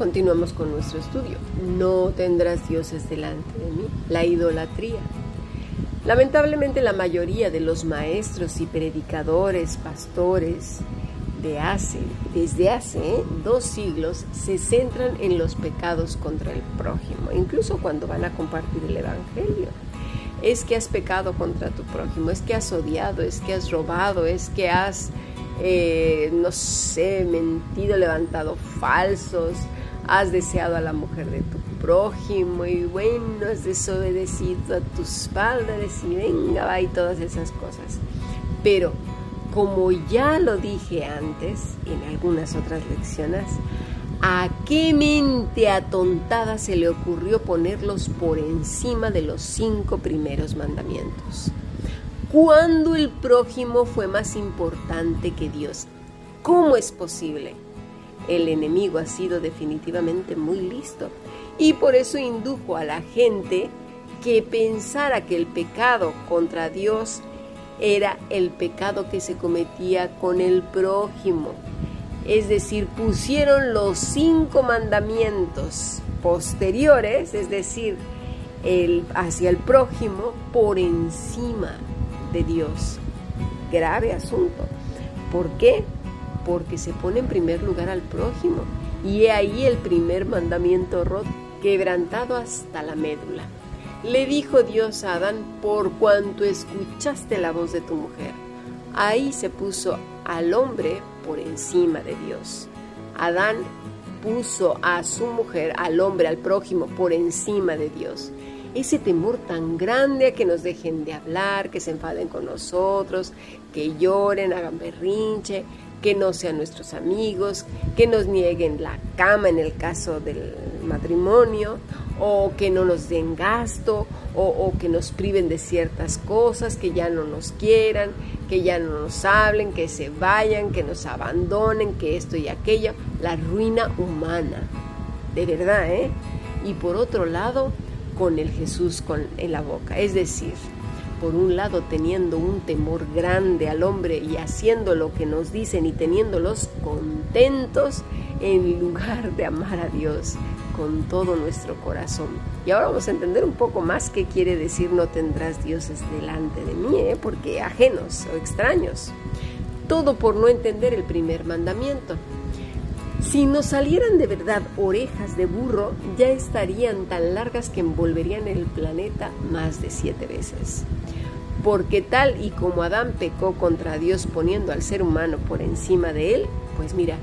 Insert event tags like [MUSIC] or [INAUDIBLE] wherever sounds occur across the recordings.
continuamos con nuestro estudio. No tendrás dioses delante de mí. La idolatría. Lamentablemente la mayoría de los maestros y predicadores, pastores de hace, desde hace dos siglos se centran en los pecados contra el prójimo, incluso cuando van a compartir el Evangelio. Es que has pecado contra tu prójimo, es que has odiado, es que has robado, es que has, eh, no sé, mentido, levantado falsos, has deseado a la mujer de tu prójimo y bueno, has desobedecido a tus padres y venga, va y todas esas cosas. Pero como ya lo dije antes en algunas otras lecciones, ¿a qué mente atontada se le ocurrió ponerlos por encima de los cinco primeros mandamientos? ¿Cuándo el prójimo fue más importante que Dios? ¿Cómo es posible? El enemigo ha sido definitivamente muy listo y por eso indujo a la gente que pensara que el pecado contra Dios era el pecado que se cometía con el prójimo. Es decir, pusieron los cinco mandamientos posteriores, es decir, el, hacia el prójimo por encima de Dios. Grave asunto. ¿Por qué? Porque se pone en primer lugar al prójimo. Y he ahí el primer mandamiento roto, quebrantado hasta la médula. Le dijo Dios a Adán, por cuanto escuchaste la voz de tu mujer. Ahí se puso al hombre por encima de Dios. Adán puso a su mujer, al hombre, al prójimo, por encima de Dios. Ese temor tan grande a que nos dejen de hablar, que se enfaden con nosotros, que lloren, hagan berrinche, que no sean nuestros amigos, que nos nieguen la cama en el caso del matrimonio, o que no nos den gasto, o, que nos priven de ciertas cosas, que ya no nos quieran, que ya no nos hablen, que se vayan, que nos abandonen, que esto y aquello, la ruina humana, de verdad, ¿eh? Y por otro lado, con el Jesús con, en la boca, es decir, por un lado teniendo un temor grande al hombre y haciendo lo que nos dicen y teniéndolos contentos en lugar de amar a Dios, con todo nuestro corazón. Y ahora vamos a entender un poco más qué quiere decir no tendrás dioses delante de mí, ¿eh? porque ajenos o extraños. Todo por no entender el primer mandamiento. Si nos salieran de verdad orejas de burro, ya estarían tan largas que envolverían el planeta más de siete veces. Porque tal y como Adán pecó contra Dios poniendo al ser humano por encima de él, pues mira,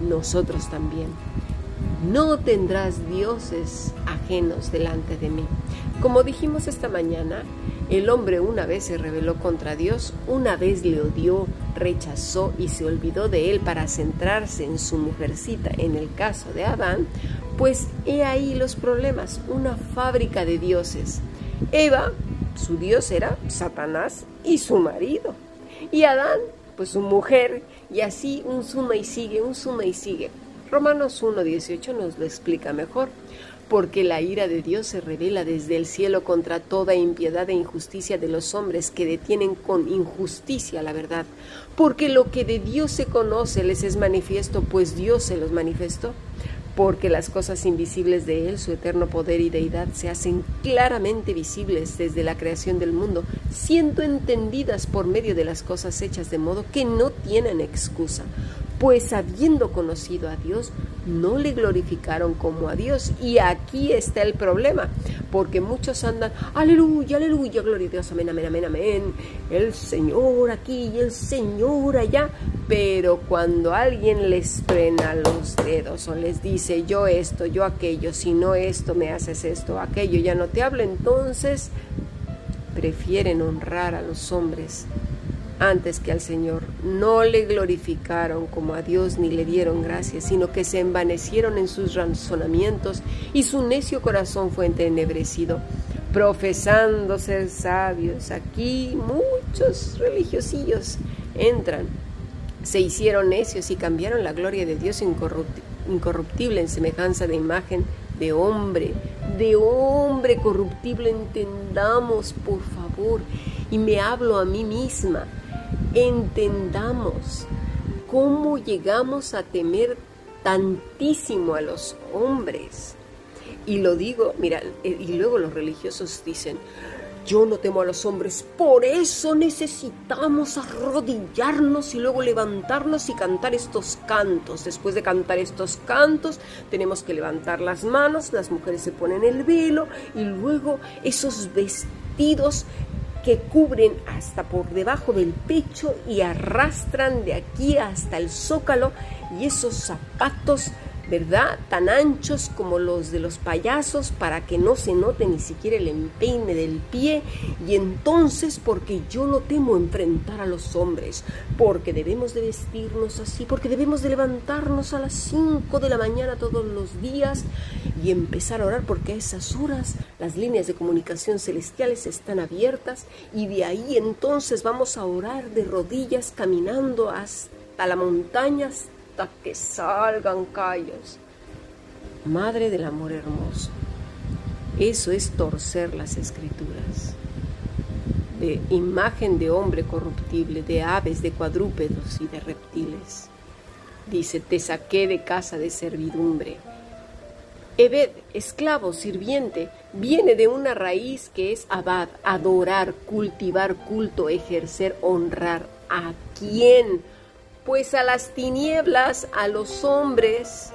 nosotros también no tendrás dioses ajenos delante de mí. Como dijimos esta mañana, el hombre una vez se rebeló contra Dios, una vez le odió, rechazó y se olvidó de él para centrarse en su mujercita, en el caso de Adán, pues he ahí los problemas, una fábrica de dioses. Eva, su dios era Satanás y su marido. Y Adán, pues su mujer, y así un suma y sigue, un suma y sigue. Romanos 1.18 nos lo explica mejor, porque la ira de Dios se revela desde el cielo contra toda impiedad e injusticia de los hombres que detienen con injusticia la verdad, porque lo que de Dios se conoce les es manifiesto, pues Dios se los manifestó porque las cosas invisibles de Él, su eterno poder y deidad, se hacen claramente visibles desde la creación del mundo, siendo entendidas por medio de las cosas hechas de modo que no tienen excusa, pues habiendo conocido a Dios, no le glorificaron como a Dios. Y aquí está el problema, porque muchos andan, aleluya, aleluya, gloria a Dios, amén, amén, amén, amén, el Señor aquí y el Señor allá. Pero cuando alguien les frena los dedos o les dice, yo esto, yo aquello, si no esto, me haces esto, aquello, ya no te hablo, entonces prefieren honrar a los hombres antes que al Señor. No le glorificaron como a Dios ni le dieron gracias, sino que se envanecieron en sus razonamientos y su necio corazón fue entenebrecido, profesando ser sabios. Aquí muchos religiosillos entran, se hicieron necios y cambiaron la gloria de Dios incorruptible en semejanza de imagen de hombre, de hombre corruptible, entendamos por favor, y me hablo a mí misma entendamos cómo llegamos a temer tantísimo a los hombres. Y lo digo, mira, y luego los religiosos dicen, yo no temo a los hombres, por eso necesitamos arrodillarnos y luego levantarnos y cantar estos cantos. Después de cantar estos cantos, tenemos que levantar las manos, las mujeres se ponen el velo y luego esos vestidos que cubren hasta por debajo del pecho y arrastran de aquí hasta el zócalo y esos zapatos ¿verdad? Tan anchos como los de los payasos para que no se note ni siquiera el empeine del pie. Y entonces, porque yo no temo enfrentar a los hombres, porque debemos de vestirnos así, porque debemos de levantarnos a las 5 de la mañana todos los días y empezar a orar, porque a esas horas las líneas de comunicación celestiales están abiertas y de ahí entonces vamos a orar de rodillas caminando hasta la montaña, que salgan callos. Madre del amor hermoso, eso es torcer las escrituras. De imagen de hombre corruptible, de aves, de cuadrúpedos y de reptiles. Dice, te saqué de casa de servidumbre. Ebed, esclavo, sirviente, viene de una raíz que es abad, adorar, cultivar, culto, ejercer, honrar. ¿A quién? Pues a las tinieblas, a los hombres,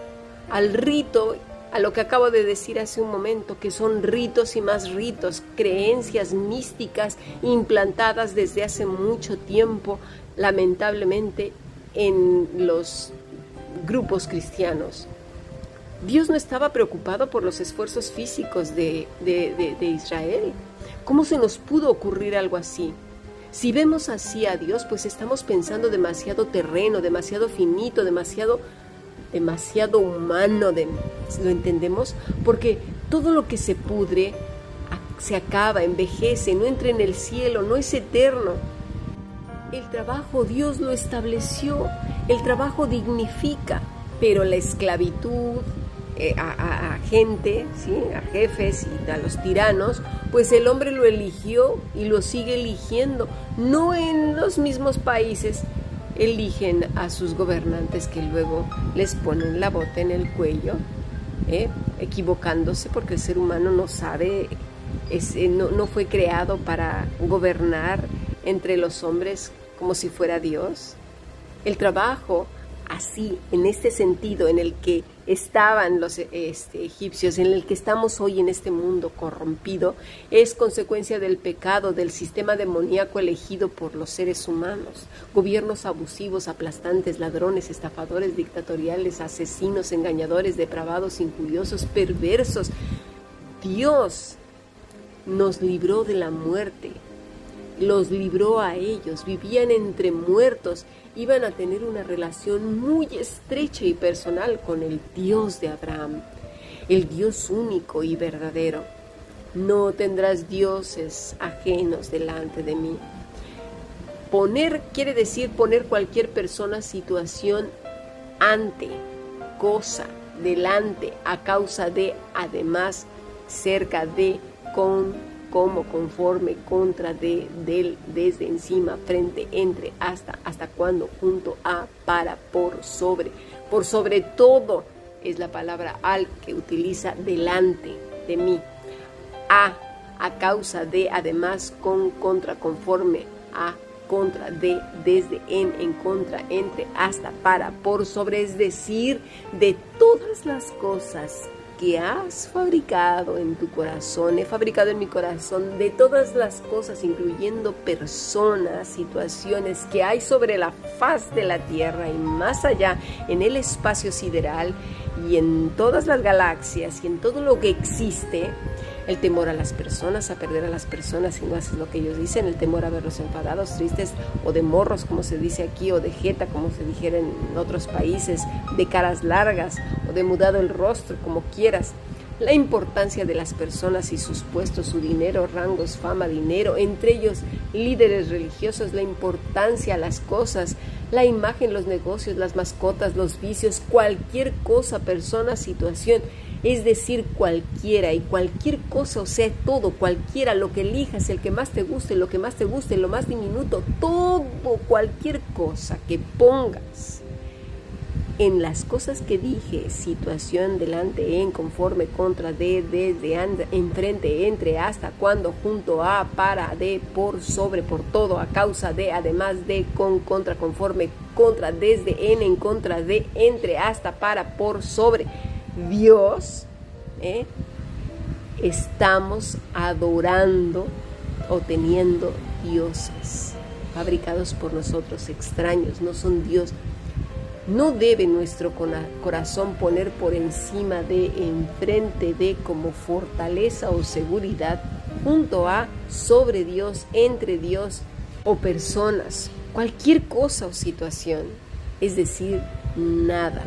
al rito, a lo que acabo de decir hace un momento, que son ritos y más ritos, creencias místicas implantadas desde hace mucho tiempo, lamentablemente, en los grupos cristianos. Dios no estaba preocupado por los esfuerzos físicos de, de, de Israel. ¿Cómo se nos pudo ocurrir algo así? Si vemos así a Dios, pues estamos pensando demasiado terreno, demasiado finito, demasiado demasiado humano, ¿lo entendemos? Porque todo lo que se pudre se acaba, envejece, no entra en el cielo, no es eterno. El trabajo Dios lo estableció, el trabajo dignifica, pero la esclavitud, eh, a, gente, ¿sí? a jefes y a los tiranos, pues el hombre lo eligió y lo sigue eligiendo. No en los mismos países eligen a sus gobernantes que luego les ponen la bota en el cuello, ¿eh? equivocándose porque el ser humano no sabe, eh, no, no fue creado para gobernar entre los hombres como si fuera Dios. El trabajo así, en este sentido en el que estaban los este, egipcios, en el que estamos hoy en este mundo corrompido, es consecuencia del pecado, del sistema demoníaco elegido por los seres humanos. Gobiernos abusivos, aplastantes, ladrones, estafadores, dictatoriales, asesinos, engañadores, depravados, injuriosos, perversos. Dios nos libró de la muerte, los libró a ellos, vivían entre muertos iban a tener una relación muy estrecha y personal con el Dios de Abraham, el Dios único y verdadero. No tendrás dioses ajenos delante de mí. Poner quiere decir poner cualquier persona, situación ante, cosa, delante, a causa de, además, cerca de, con, como, conforme, contra, de, del, desde, encima, frente, entre, hasta, hasta cuando, junto a, para, por, sobre. Por sobre todo es la palabra al que utiliza delante de mí. A, a causa de, además, con, contra, conforme, a, contra, de, desde, en, en contra, entre, hasta, para, por, sobre, es decir, de todas las cosas que has fabricado en tu corazón, he fabricado en mi corazón de todas las cosas, incluyendo personas, situaciones que hay sobre la faz de la Tierra y más allá, en el espacio sideral y en todas las galaxias y en todo lo que existe, el temor a las personas, a perder a las personas si no haces lo que ellos dicen, el temor a verlos enfadados, tristes o de morros, como se dice aquí, o de jeta, como se dijera en otros países, de caras largas o de mudado el rostro, como quieras. La importancia de las personas y sus puestos, su dinero, rangos, fama, dinero, entre ellos líderes religiosos, la importancia a las cosas, la imagen, los negocios, las mascotas, los vicios, cualquier cosa, persona, situación es decir, cualquiera y cualquier cosa, o sea, todo, cualquiera, lo que elijas, el que más te guste, lo que más te guste, lo más diminuto, todo, cualquier cosa que pongas en las cosas que dije, situación delante, en, conforme, contra, de, desde, enfrente, entre, hasta, cuando, junto a, para, de, por, sobre, por todo, a causa de, además de, con, contra, conforme, contra, desde, en, en contra de, entre, hasta, para, por, sobre. Dios, ¿eh? estamos adorando o teniendo dioses fabricados por nosotros, extraños, no son Dios. No debe nuestro corazón poner por encima de, enfrente de, como fortaleza o seguridad, junto a, sobre Dios, entre Dios o personas, cualquier cosa o situación, es decir, nada.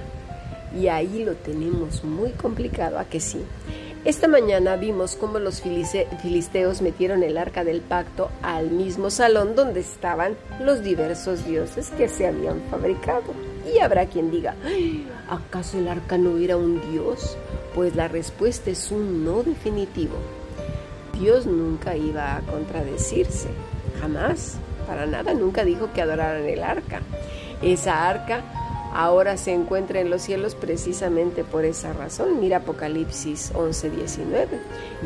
Y ahí lo tenemos muy complicado, ¿a que sí? Esta mañana vimos cómo los filisteos metieron el arca del pacto al mismo salón donde estaban los diversos dioses que se habían fabricado. Y habrá quien diga, ¿acaso el arca no era un dios? Pues la respuesta es un no definitivo. Dios nunca iba a contradecirse, jamás, para nada, nunca dijo que adoraran el arca. Esa arca ahora se encuentra en los cielos precisamente por esa razón. Mira Apocalipsis 11, 19.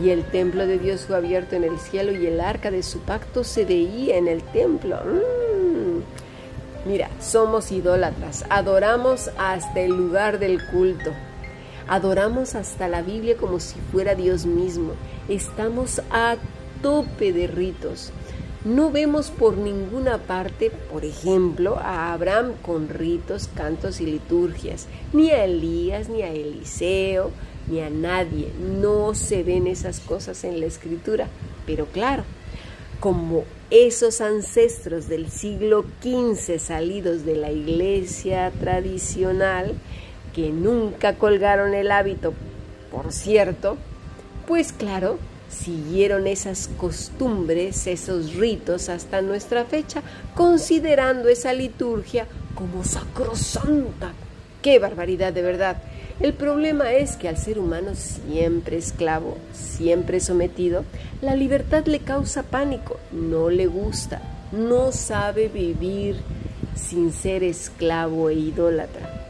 Y el templo de Dios fue abierto en el cielo y el arca de su pacto se veía en el templo. Mm. Mira, somos idólatras, adoramos hasta el lugar del culto. Adoramos hasta la Biblia como si fuera Dios mismo. Estamos a tope de ritos. No vemos por ninguna parte, por ejemplo, a Abraham con ritos, cantos y liturgias, ni a Elías, ni a Eliseo, ni a nadie. No se ven esas cosas en la escritura. Pero claro, como esos ancestros del siglo XV salidos de la iglesia tradicional, que nunca colgaron el hábito, por cierto, pues claro, siguieron esas costumbres, esos ritos hasta nuestra fecha, considerando esa liturgia como sacrosanta. ¡Qué barbaridad de verdad! El problema es que al ser humano siempre esclavo, siempre sometido, la libertad le causa pánico, no le gusta, no sabe vivir sin ser esclavo e idólatra.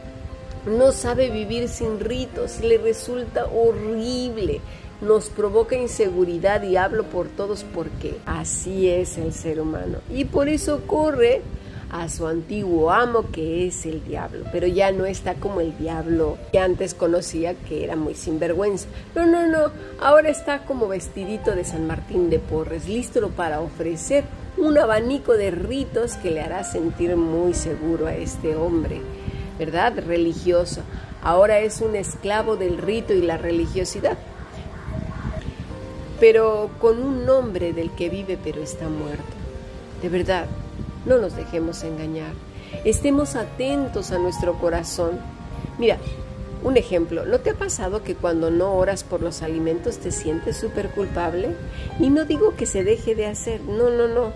No sabe vivir sin ritos, le resulta horrible, nos provoca inseguridad y hablo por todos porque así es el ser humano. Y por eso corre a su antiguo amo que es el diablo, pero ya no está como el diablo que antes conocía que era muy sinvergüenza. No, no, no, ahora está como vestidito de San Martín de Porres, listo para ofrecer un abanico de ritos que le hará sentir muy seguro a este hombre, ¿verdad? Religioso. Ahora es un esclavo del rito y la religiosidad pero con un nombre del que vive pero está muerto. De verdad, no nos dejemos engañar. Estemos atentos a nuestro corazón. Mira, un ejemplo, ¿no te ha pasado que cuando no oras por los alimentos te sientes súper culpable? Y no digo que se deje de hacer, no, no, no.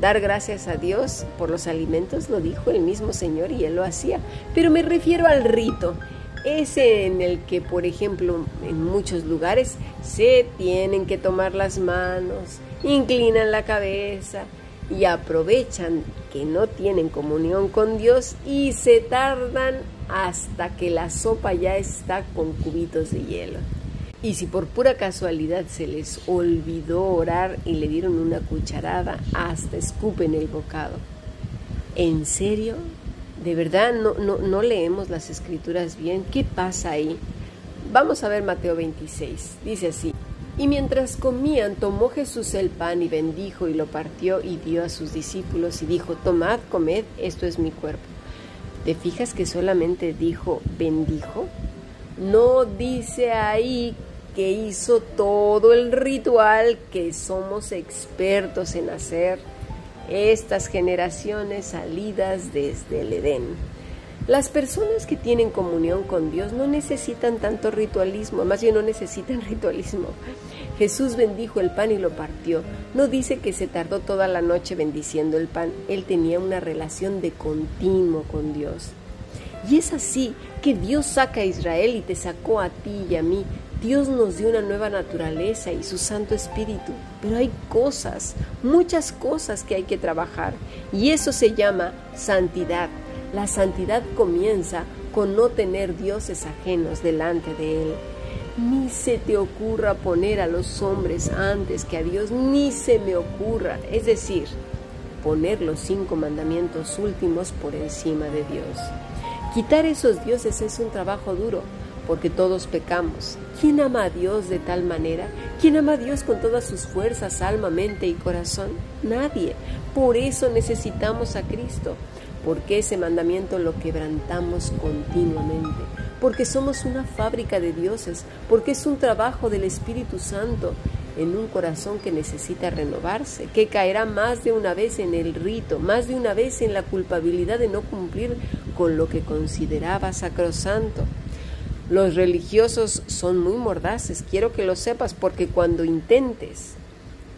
Dar gracias a Dios por los alimentos lo dijo el mismo Señor y Él lo hacía. Pero me refiero al rito ese en el que, por ejemplo, en muchos lugares se tienen que tomar las manos, inclinan la cabeza y aprovechan que no tienen comunión con Dios y se tardan hasta que la sopa ya está con cubitos de hielo. Y si por pura casualidad se les olvidó orar y le dieron una cucharada, hasta escupen el bocado. ¿En serio? De verdad no, no, leemos las escrituras bien. ¿Qué pasa ahí? Vamos a ver Mateo 26. Dice así. Y mientras comían, tomó Jesús el pan y bendijo y lo partió y dio a sus discípulos y dijo, tomad, comed, esto es mi cuerpo. ¿Te fijas que solamente dijo bendijo? No dice ahí que hizo todo el ritual que somos expertos en hacer estas generaciones salidas desde el Edén. Las personas que tienen comunión con Dios no necesitan tanto ritualismo, más bien no necesitan [LAUGHS] ritualismo. Jesús bendijo el pan y lo partió. No dice que se tardó toda la noche bendiciendo el pan. Él tenía una relación de continuo con Dios. Y es así que Dios saca a Israel y te sacó a ti y a mí Dios nos dio una nueva naturaleza y su Santo Espíritu, pero hay cosas, muchas cosas que hay que trabajar y eso se llama santidad. La santidad comienza con no tener dioses ajenos delante de Él. Ni se te ocurra poner a los hombres antes que a Dios, ni se me ocurra. Es decir, poner los cinco mandamientos últimos por encima de Dios. Quitar esos dioses es un trabajo duro, porque todos pecamos. ¿Quién ama a Dios de tal manera? ¿Quién ama a Dios con todas sus fuerzas, alma, mente y corazón? Nadie. Por eso necesitamos a Cristo, porque ese mandamiento lo quebrantamos continuamente porque somos una fábrica de dioses, porque es un trabajo del Espíritu Santo en un corazón que necesita renovarse, que caerá más de una vez en el rito, más de una vez en la culpabilidad de no cumplir con lo que consideraba sacrosanto. Los religiosos son muy mordaces, quiero que lo sepas, porque cuando intentes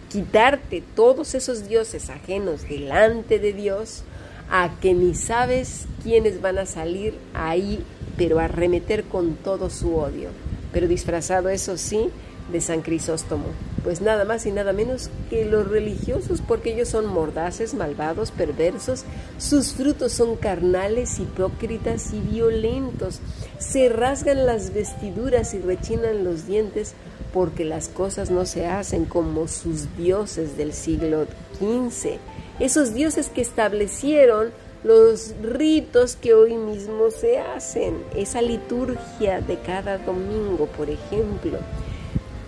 quitarte todos esos dioses ajenos delante de Dios, a que ni sabes quiénes van a salir ahí pero arremeter con todo su odio, pero disfrazado, eso sí, de San Crisóstomo, pues nada más y nada menos que los religiosos, porque ellos son mordaces, malvados, perversos, sus frutos son carnales, hipócritas y violentos, se rasgan las vestiduras y rechinan los dientes, porque las cosas no se hacen como sus dioses del siglo XV, esos dioses que establecieron los ritos que hoy mismo se hacen, esa liturgia de cada domingo, por ejemplo.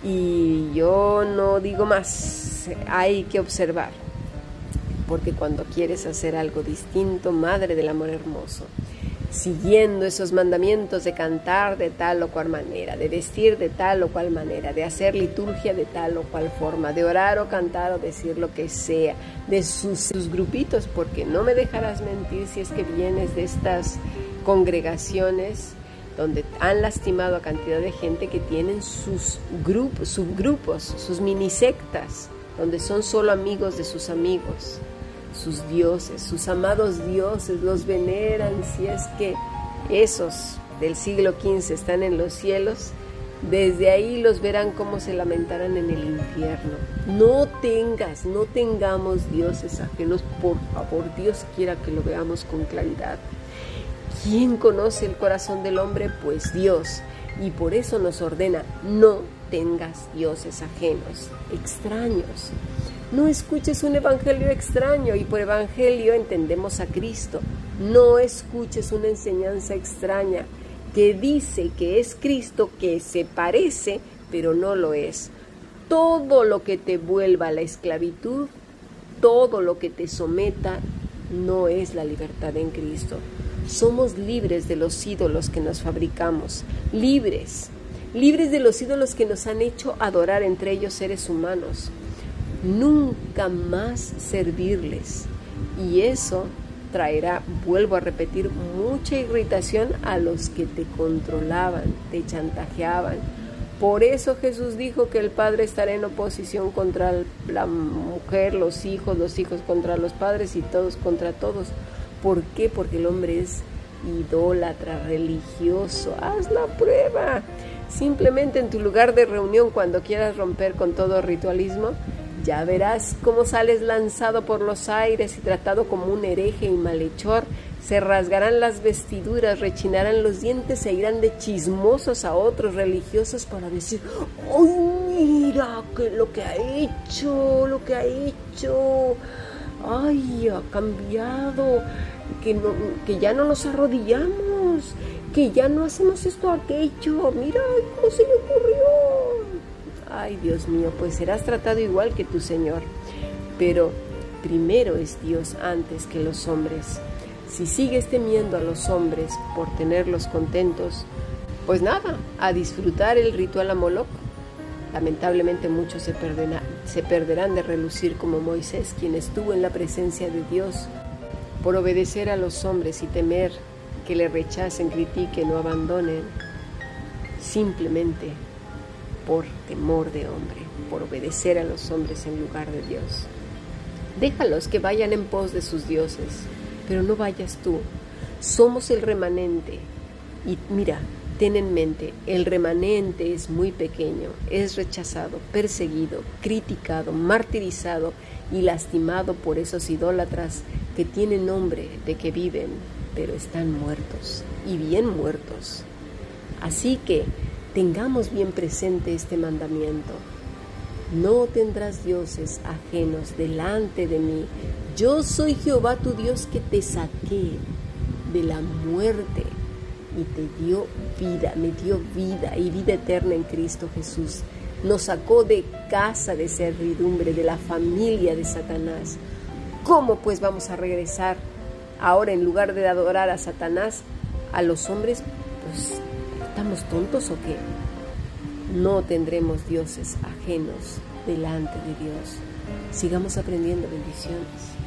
Y yo no digo más, hay que observar, porque cuando quieres hacer algo distinto, Madre del Amor Hermoso, siguiendo esos mandamientos de cantar de tal o cual manera, de vestir de tal o cual manera, de hacer liturgia de tal o cual forma, de orar o cantar o decir lo que sea, de sus, grupitos, porque no me dejarás mentir si es que vienes de estas congregaciones donde han lastimado a cantidad de gente que tienen sus grupos, subgrupos, sus mini sectas, donde son solo amigos de sus amigos sus dioses, sus amados dioses, los veneran, si es que esos del siglo XV están en los cielos, desde ahí los verán cómo se lamentarán en el infierno. No tengas, no tengamos dioses ajenos, por favor, Dios quiera que lo veamos con claridad. ¿Quién conoce el corazón del hombre? Pues Dios. Y por eso nos ordena, no tengas dioses ajenos, extraños. No escuches un evangelio extraño y por evangelio entendemos a Cristo. No escuches una enseñanza extraña que dice que es Cristo, que se parece, pero no lo es. Todo lo que te vuelva a la esclavitud, todo lo que te someta, no es la libertad en Cristo. Somos libres de los ídolos que nos fabricamos, libres, libres de los ídolos que nos han hecho adorar entre ellos seres humanos nunca más servirles. Y eso traerá, vuelvo a repetir, mucha irritación a los que te controlaban, te chantajeaban. Por eso Jesús dijo que el padre estará en oposición contra la mujer, los hijos, los hijos contra los padres y todos contra todos. ¿Por qué? Porque el hombre es idólatra, religioso. Haz la prueba. Simplemente en tu lugar de reunión, cuando quieras romper con todo ritualismo, ya verás cómo sales lanzado por los aires y tratado como un hereje y malhechor. Se rasgarán las vestiduras, rechinarán los dientes e irán de chismosos a otros religiosos para decir, ¡ay, mira lo que ha hecho, lo que ha hecho! ¡Ay, ha cambiado! Que, ya no nos arrodillamos, que ya no hacemos esto aquello. Mira cómo se le ocurrió. Ay, Dios mío, pues serás tratado igual que tu Señor. Pero primero es Dios antes que los hombres. Si sigues temiendo a los hombres por tenerlos contentos, pues nada, a disfrutar el ritual a Moloch. Lamentablemente muchos se, se perderán de relucir como Moisés, quien estuvo en la presencia de Dios, por obedecer a los hombres y temer que le rechacen, critiquen o abandonen. Simplemente por temor de hombre, por obedecer a los hombres en lugar de Dios. Déjalos que vayan en pos de sus dioses, pero no vayas tú. Somos el remanente. Y mira, ten en mente, el remanente es muy pequeño, es rechazado, perseguido, criticado, martirizado y lastimado por esos idólatras que tienen nombre de que viven pero están muertos y bien muertos. Así que tengamos bien presente este mandamiento. No tendrás dioses ajenos delante de mí. Yo soy Jehová tu Dios que te saqué de la muerte y te dio vida, me dio vida y vida eterna en Cristo Jesús. Nos sacó de casa de servidumbre, de la familia de Satanás. ¿Cómo pues vamos a regresar ahora en lugar de adorar a Satanás, a los hombres? Pues, ¿estamos tontos o qué? No tendremos dioses ajenos delante de Dios. Sigamos aprendiendo bendiciones.